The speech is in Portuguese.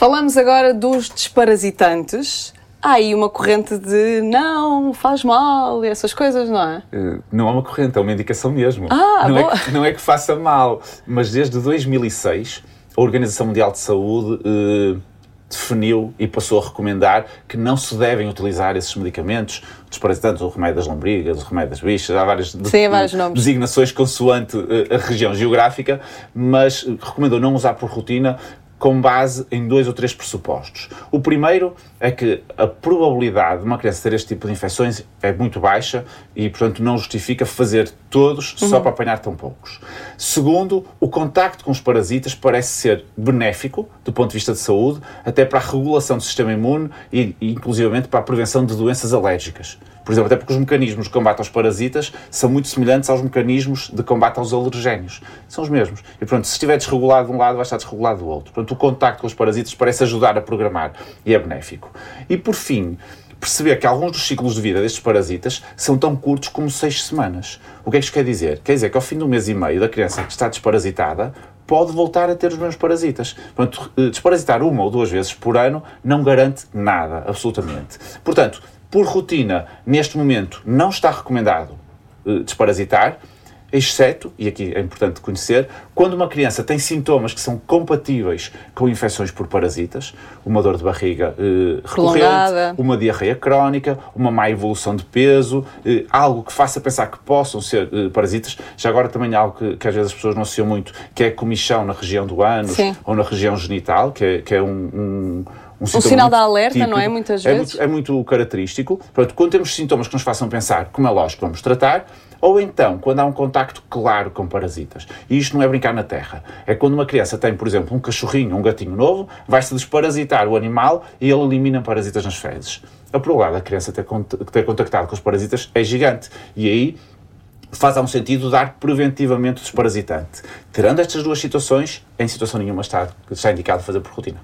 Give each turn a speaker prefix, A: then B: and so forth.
A: Falamos agora dos desparasitantes. Há aí uma corrente de não, faz mal e essas coisas, não é?
B: Uh, não é uma corrente, é uma indicação mesmo.
A: Ah,
B: não,
A: boa.
B: É que, não é que faça mal, mas desde 2006 a Organização Mundial de Saúde uh, definiu e passou a recomendar que não se devem utilizar esses medicamentos, desparasitantes, o remédio das lombrigas, o remédio das bichas, há várias,
A: Sim, há vários nomes.
B: designações consoante uh, a região geográfica, mas recomendou não usar por rotina com base em dois ou três pressupostos. O primeiro é que a probabilidade de uma criança ter este tipo de infecções é muito baixa e, portanto, não justifica fazer todos uhum. só para apanhar tão poucos. Segundo, o contacto com os parasitas parece ser benéfico do ponto de vista de saúde, até para a regulação do sistema imune e, e inclusivamente, para a prevenção de doenças alérgicas. Por exemplo, até porque os mecanismos de combate aos parasitas são muito semelhantes aos mecanismos de combate aos alergénios. São os mesmos. E, portanto, se estiver desregulado de um lado, vai estar desregulado do outro. Portanto, o contacto com os parasitas parece ajudar a programar e é benéfico. E, por fim, perceber que alguns dos ciclos de vida destes parasitas são tão curtos como seis semanas. O que é que isto quer dizer? Quer dizer que ao fim do mês e meio da criança que está desparasitada, pode voltar a ter os mesmos parasitas. Portanto, eh, desparasitar uma ou duas vezes por ano não garante nada, absolutamente. Portanto, por rotina, neste momento, não está recomendado uh, desparasitar, exceto, e aqui é importante conhecer, quando uma criança tem sintomas que são compatíveis com infecções por parasitas, uma dor de barriga uh, recorrente, uma diarreia crónica, uma má evolução de peso, uh, algo que faça pensar que possam ser parasitas. Já agora também há algo que, que, às vezes as pessoas não associam muito, que é comichão na região do ânus Sim. ou na região genital, que é, que é um, um
A: um, um sinal de alerta, típico, não é? Muitas
B: é
A: vezes.
B: Muito, é muito característico. Portanto, quando temos sintomas que nos façam pensar, como é lógico, vamos tratar, ou então, quando há um contacto claro com parasitas. E isto não é brincar na terra. É quando uma criança tem, por exemplo, um cachorrinho, um gatinho novo, vai-se desparasitar o animal e ele elimina parasitas nas fezes. A probabilidade da criança ter, ter contactado com os parasitas é gigante. E aí faz algum sentido dar preventivamente o desparasitante. Tirando estas duas situações, em situação nenhuma está, está indicado fazer por rotina.